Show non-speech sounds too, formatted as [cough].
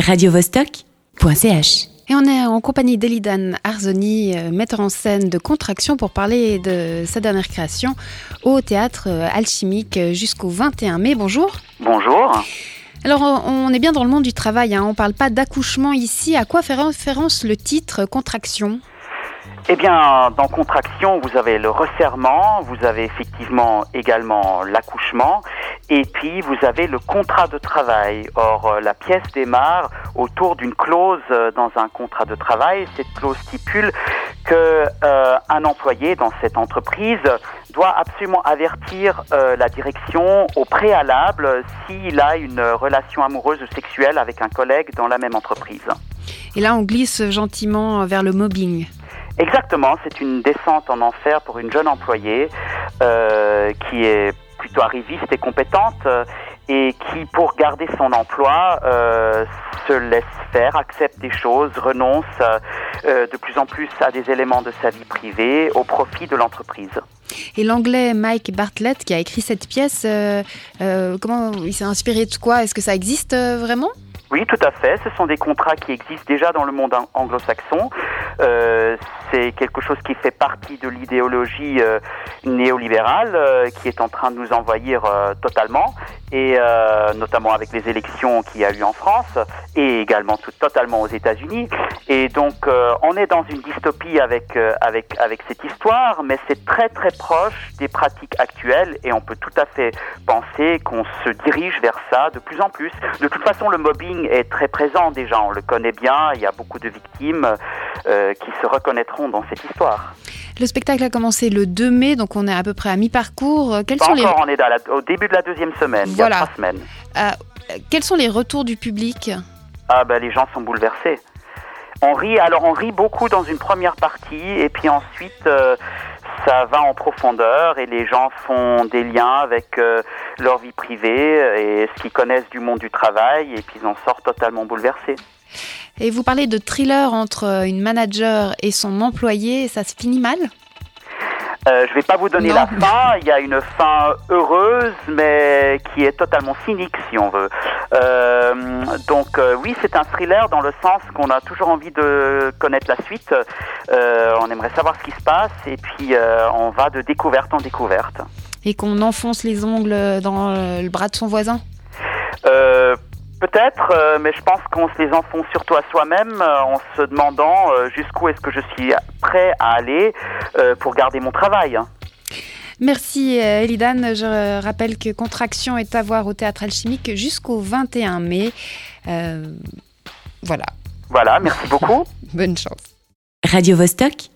radiovostok.ch. Et on est en compagnie d'Elidan Arzoni, euh, metteur en scène de Contraction, pour parler de sa dernière création au théâtre euh, alchimique euh, jusqu'au 21 mai. Bonjour. Bonjour. Alors, on est bien dans le monde du travail, hein. on ne parle pas d'accouchement ici. À quoi fait référence le titre Contraction? Eh bien, dans Contraction, vous avez le resserrement, vous avez effectivement également l'accouchement, et puis vous avez le contrat de travail. Or, euh, la pièce démarre autour d'une clause euh, dans un contrat de travail. Cette clause stipule que euh, un employé dans cette entreprise doit absolument avertir la direction au préalable s'il a une relation amoureuse ou sexuelle avec un collègue dans la même entreprise. Et là, on glisse gentiment vers le mobbing. Exactement, c'est une descente en enfer pour une jeune employée euh, qui est plutôt arriviste et compétente euh, et qui, pour garder son emploi, euh, se laisse faire, accepte des choses, renonce euh, de plus en plus à des éléments de sa vie privée au profit de l'entreprise. Et l'anglais Mike Bartlett, qui a écrit cette pièce, comment il s'est inspiré de quoi? Est-ce que ça existe vraiment? Oui, tout à fait. Ce sont des contrats qui existent déjà dans le monde anglo-saxon. Euh, c'est quelque chose qui fait partie de l'idéologie euh, néolibérale euh, qui est en train de nous envahir totalement, et notamment avec les élections qu'il y a eu en France et également tout, totalement aux États-Unis. Et donc, on est dans une dystopie avec avec avec cette histoire, mais c'est très très proche des pratiques actuelles, et on peut tout à fait penser qu'on se dirige vers ça de plus en plus. De toute façon, le mobbing est très présent déjà, on le connaît bien. Il y a beaucoup de victimes. Euh, qui se reconnaîtront dans cette histoire. Le spectacle a commencé le 2 mai, donc on est à peu près à mi-parcours. Euh, quels sont les... on est au début de la deuxième semaine, voilà. il y a trois semaines. Euh, quels sont les retours du public Ah ben les gens sont bouleversés. On rit, alors on rit beaucoup dans une première partie, et puis ensuite ça va en profondeur et les gens font des liens avec leur vie privée et ce qu'ils connaissent du monde du travail, et puis ils en sortent totalement bouleversés. Et vous parlez de thriller entre euh, une manager et son employé, ça se finit mal? Euh, je ne vais pas vous donner la fin. Il y a une fin heureuse, mais qui est totalement cynique, si on veut. Euh, donc oui, c'est un thriller dans le sens qu'on a toujours envie de connaître la suite. on aimerait savoir ce qui se passe, et puis on va de découverte en découverte. Et qu'on enfonce les ongles dans le bras de son voisin? Peut-être, euh, mais je pense qu'on se les enfonce surtout à soi-même euh, en se demandant euh, jusqu'où est-ce que je suis prêt à aller pour garder mon travail. Hein. Merci Elidan. Je rappelle que Contraction est à voir au Théâtre Alchimique jusqu'au 21 mai. voilà. Voilà, merci beaucoup. [laughs] Bonne chance. Radio -Vostok